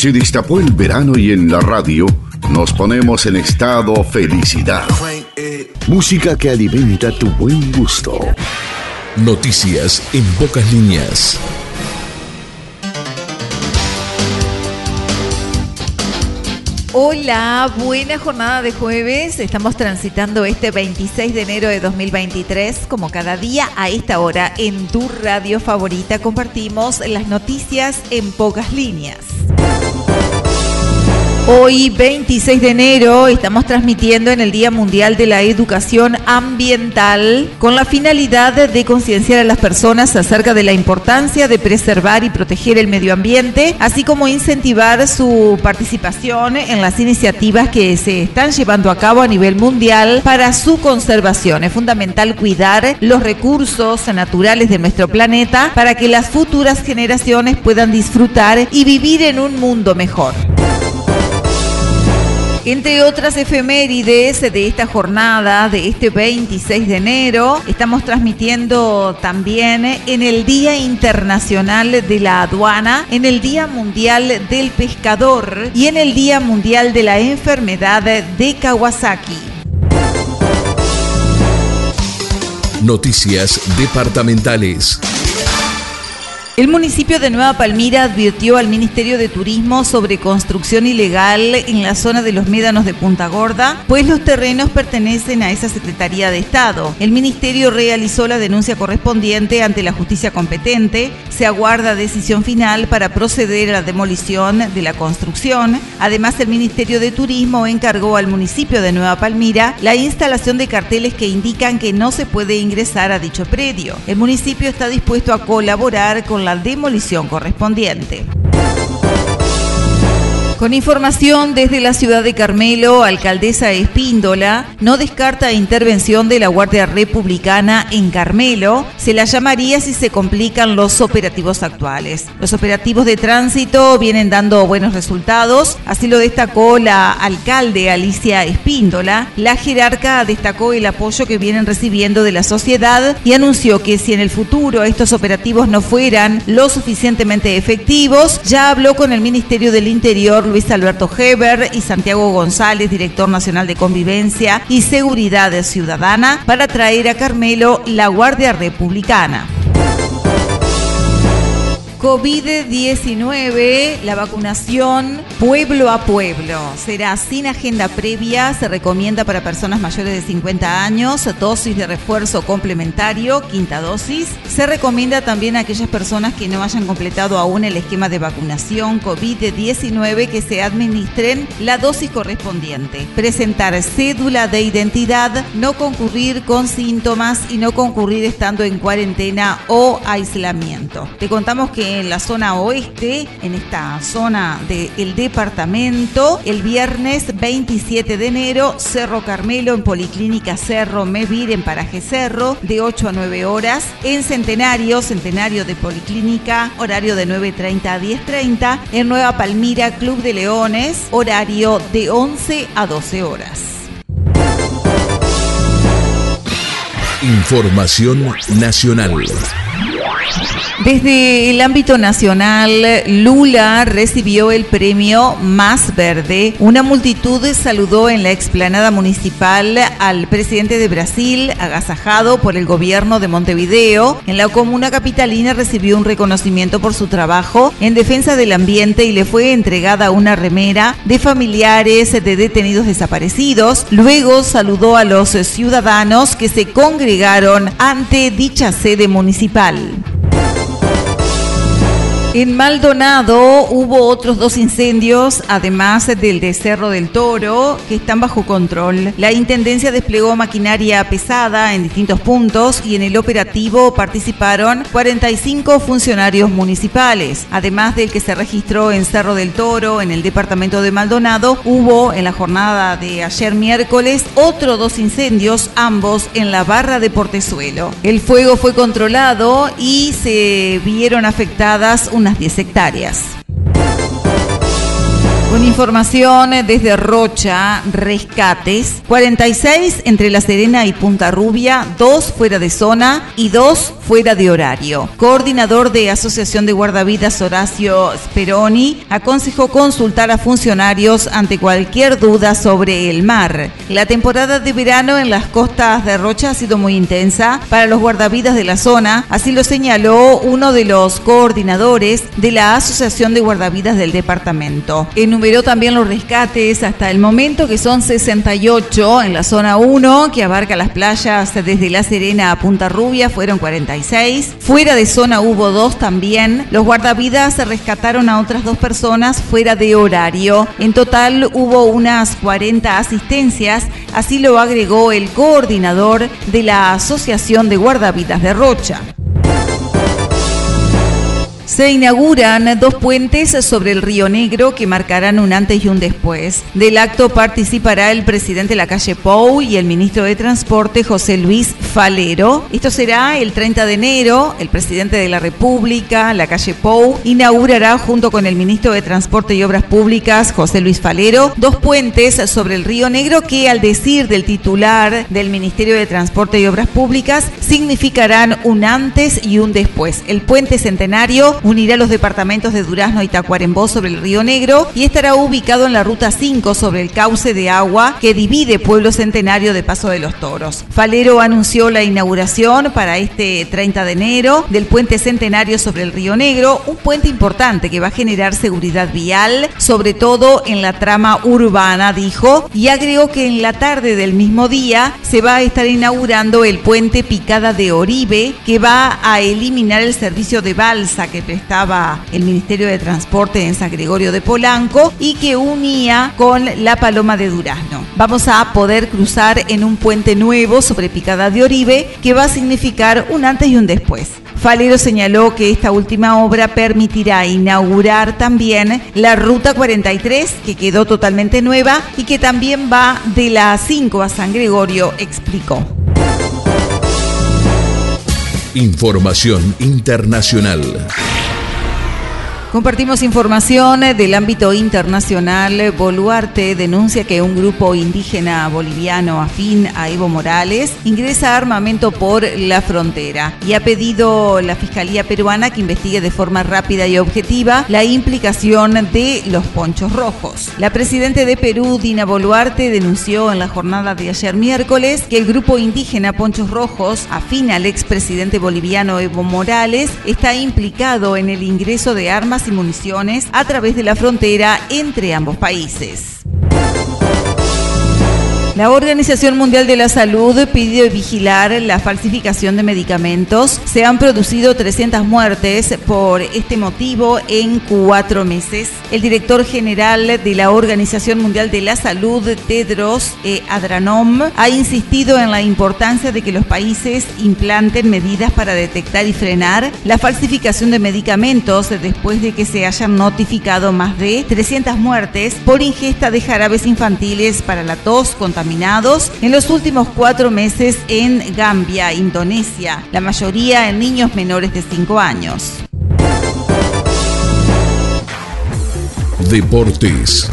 Se destapó el verano y en la radio nos ponemos en estado felicidad. Música que alimenta tu buen gusto. Noticias en pocas líneas. Hola, buena jornada de jueves. Estamos transitando este 26 de enero de 2023. Como cada día a esta hora en tu radio favorita compartimos las noticias en pocas líneas. Hoy, 26 de enero, estamos transmitiendo en el Día Mundial de la Educación Ambiental con la finalidad de concienciar a las personas acerca de la importancia de preservar y proteger el medio ambiente, así como incentivar su participación en las iniciativas que se están llevando a cabo a nivel mundial para su conservación. Es fundamental cuidar los recursos naturales de nuestro planeta para que las futuras generaciones puedan disfrutar y vivir en un mundo mejor. Entre otras efemérides de esta jornada, de este 26 de enero, estamos transmitiendo también en el Día Internacional de la Aduana, en el Día Mundial del Pescador y en el Día Mundial de la Enfermedad de Kawasaki. Noticias departamentales. El municipio de Nueva Palmira advirtió al Ministerio de Turismo sobre construcción ilegal en la zona de los médanos de Punta Gorda, pues los terrenos pertenecen a esa Secretaría de Estado. El ministerio realizó la denuncia correspondiente ante la justicia competente. Se aguarda decisión final para proceder a la demolición de la construcción. Además, el Ministerio de Turismo encargó al municipio de Nueva Palmira la instalación de carteles que indican que no se puede ingresar a dicho predio. El municipio está dispuesto a colaborar con la demolición correspondiente. Con información desde la ciudad de Carmelo, alcaldesa Espíndola no descarta intervención de la Guardia Republicana en Carmelo. Se la llamaría si se complican los operativos actuales. Los operativos de tránsito vienen dando buenos resultados, así lo destacó la alcalde Alicia Espíndola. La jerarca destacó el apoyo que vienen recibiendo de la sociedad y anunció que si en el futuro estos operativos no fueran lo suficientemente efectivos, ya habló con el Ministerio del Interior Luis Alberto Heber y Santiago González, director nacional de Convivencia y Seguridad Ciudadana, para traer a Carmelo la Guardia Republicana. COVID-19, la vacunación pueblo a pueblo. Será sin agenda previa, se recomienda para personas mayores de 50 años, dosis de refuerzo complementario, quinta dosis. Se recomienda también a aquellas personas que no hayan completado aún el esquema de vacunación COVID-19 que se administren la dosis correspondiente. Presentar cédula de identidad, no concurrir con síntomas y no concurrir estando en cuarentena o aislamiento. Te contamos que en la zona oeste, en esta zona del departamento. El viernes 27 de enero, Cerro Carmelo en Policlínica Cerro Mevir en Paraje Cerro, de 8 a 9 horas. En Centenario, Centenario de Policlínica, horario de 9.30 a 10.30. En Nueva Palmira, Club de Leones, horario de 11 a 12 horas. Información nacional. Desde el ámbito nacional, Lula recibió el premio Más Verde. Una multitud saludó en la explanada municipal al presidente de Brasil, agasajado por el gobierno de Montevideo. En la comuna capitalina recibió un reconocimiento por su trabajo en defensa del ambiente y le fue entregada una remera de familiares de detenidos desaparecidos. Luego saludó a los ciudadanos que se congregaron ante dicha sede municipal. En Maldonado hubo otros dos incendios, además del de Cerro del Toro, que están bajo control. La Intendencia desplegó maquinaria pesada en distintos puntos y en el operativo participaron 45 funcionarios municipales. Además del que se registró en Cerro del Toro, en el departamento de Maldonado, hubo en la jornada de ayer miércoles otros dos incendios, ambos en la barra de Portezuelo. El fuego fue controlado y se vieron afectadas unas 10 hectáreas. Con información desde Rocha, rescates, 46 entre La Serena y Punta Rubia, 2 fuera de zona y 2 fuera de horario. Coordinador de Asociación de Guardavidas Horacio Speroni aconsejó consultar a funcionarios ante cualquier duda sobre el mar. La temporada de verano en las costas de Rocha ha sido muy intensa para los guardavidas de la zona, así lo señaló uno de los coordinadores de la Asociación de Guardavidas del departamento. Enumeró también los rescates hasta el momento, que son 68 en la zona 1, que abarca las playas desde La Serena a Punta Rubia, fueron 46. Fuera de zona hubo dos también. Los guardavidas rescataron a otras dos personas fuera de horario. En total hubo unas 40 asistencias, así lo agregó el coordinador de la Asociación de Guardavidas de Rocha. Se inauguran dos puentes sobre el Río Negro que marcarán un antes y un después. Del acto participará el presidente de la calle Pou y el ministro de Transporte José Luis Falero. Esto será el 30 de enero. El presidente de la República, la calle Pou, inaugurará junto con el ministro de Transporte y Obras Públicas José Luis Falero dos puentes sobre el Río Negro que al decir del titular del Ministerio de Transporte y Obras Públicas significarán un antes y un después. El puente centenario unirá los departamentos de Durazno y Tacuarembó sobre el Río Negro y estará ubicado en la ruta 5 sobre el cauce de agua que divide Pueblo Centenario de Paso de los Toros. Falero anunció la inauguración para este 30 de enero del puente centenario sobre el Río Negro, un puente importante que va a generar seguridad vial, sobre todo en la trama urbana, dijo, y agregó que en la tarde del mismo día se va a estar inaugurando el puente Picada de Oribe, que va a eliminar el servicio de balsa que estaba el Ministerio de Transporte en San Gregorio de Polanco y que unía con la Paloma de Durazno. Vamos a poder cruzar en un puente nuevo sobre Picada de Oribe que va a significar un antes y un después. Falero señaló que esta última obra permitirá inaugurar también la Ruta 43, que quedó totalmente nueva y que también va de la 5 a San Gregorio, explicó. Información internacional. Compartimos información del ámbito internacional. Boluarte denuncia que un grupo indígena boliviano afín a Evo Morales ingresa armamento por la frontera y ha pedido la Fiscalía peruana que investigue de forma rápida y objetiva la implicación de los ponchos rojos. La presidenta de Perú, Dina Boluarte, denunció en la jornada de ayer miércoles que el grupo indígena Ponchos Rojos, afín al expresidente boliviano Evo Morales, está implicado en el ingreso de armas y municiones a través de la frontera entre ambos países. La Organización Mundial de la Salud pidió vigilar la falsificación de medicamentos. Se han producido 300 muertes por este motivo en cuatro meses. El director general de la Organización Mundial de la Salud, Tedros e Adhanom, ha insistido en la importancia de que los países implanten medidas para detectar y frenar la falsificación de medicamentos después de que se hayan notificado más de 300 muertes por ingesta de jarabes infantiles para la tos en los últimos cuatro meses en Gambia, Indonesia, la mayoría en niños menores de 5 años. Deportes.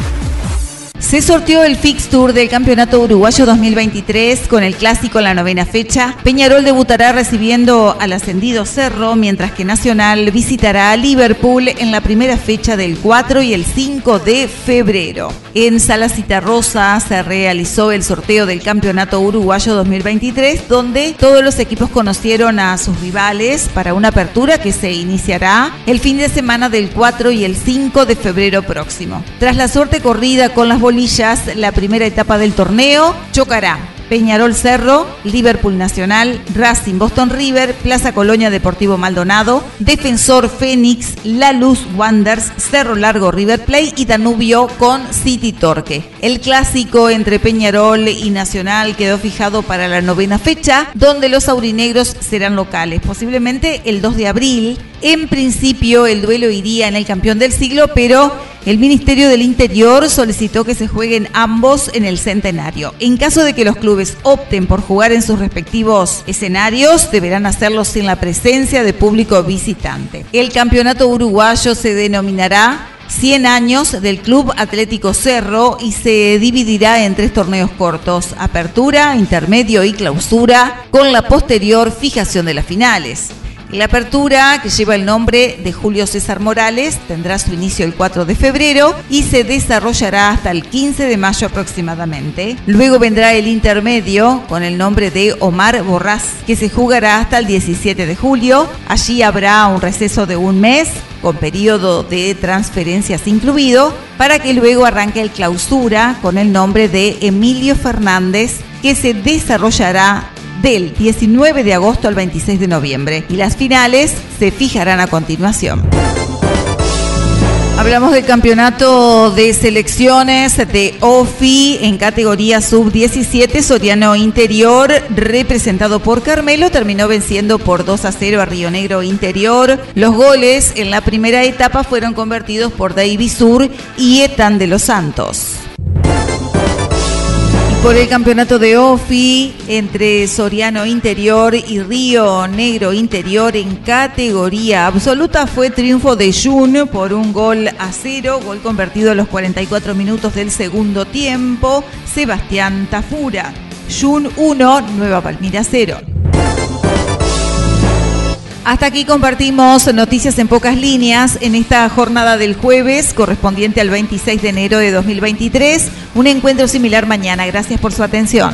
Se sortió el fixture del Campeonato Uruguayo 2023 con el clásico en la novena fecha. Peñarol debutará recibiendo al ascendido Cerro, mientras que Nacional visitará a Liverpool en la primera fecha del 4 y el 5 de febrero. En Sala Rosa se realizó el sorteo del Campeonato Uruguayo 2023, donde todos los equipos conocieron a sus rivales para una apertura que se iniciará el fin de semana del 4 y el 5 de febrero próximo. Tras la suerte corrida con las bolillas, la primera etapa del torneo chocará Peñarol Cerro, Liverpool Nacional, Racing Boston River, Plaza Colonia Deportivo Maldonado, Defensor Fénix, La Luz Wanders, Cerro Largo River Play y Danubio con City Torque. El clásico entre Peñarol y Nacional quedó fijado para la novena fecha, donde los aurinegros serán locales, posiblemente el 2 de abril. En principio el duelo iría en el campeón del siglo, pero el Ministerio del Interior solicitó que se jueguen ambos en el centenario. En caso de que los clubes opten por jugar en sus respectivos escenarios, deberán hacerlo sin la presencia de público visitante. El campeonato uruguayo se denominará 100 años del Club Atlético Cerro y se dividirá en tres torneos cortos, apertura, intermedio y clausura, con la posterior fijación de las finales. La apertura, que lleva el nombre de Julio César Morales, tendrá su inicio el 4 de febrero y se desarrollará hasta el 15 de mayo aproximadamente. Luego vendrá el intermedio con el nombre de Omar Borrás, que se jugará hasta el 17 de julio. Allí habrá un receso de un mes con periodo de transferencias incluido, para que luego arranque el clausura con el nombre de Emilio Fernández, que se desarrollará del 19 de agosto al 26 de noviembre y las finales se fijarán a continuación. Hablamos del campeonato de selecciones de OFI en categoría sub-17 Soriano Interior, representado por Carmelo, terminó venciendo por 2 a 0 a Río Negro Interior. Los goles en la primera etapa fueron convertidos por David Sur y Etan de los Santos por el campeonato de OFI entre Soriano Interior y Río Negro Interior en categoría absoluta fue triunfo de Jun por un gol a cero, gol convertido a los 44 minutos del segundo tiempo, Sebastián Tafura. Jun 1, Nueva Palmira 0. Hasta aquí compartimos noticias en pocas líneas en esta jornada del jueves correspondiente al 26 de enero de 2023. Un encuentro similar mañana. Gracias por su atención.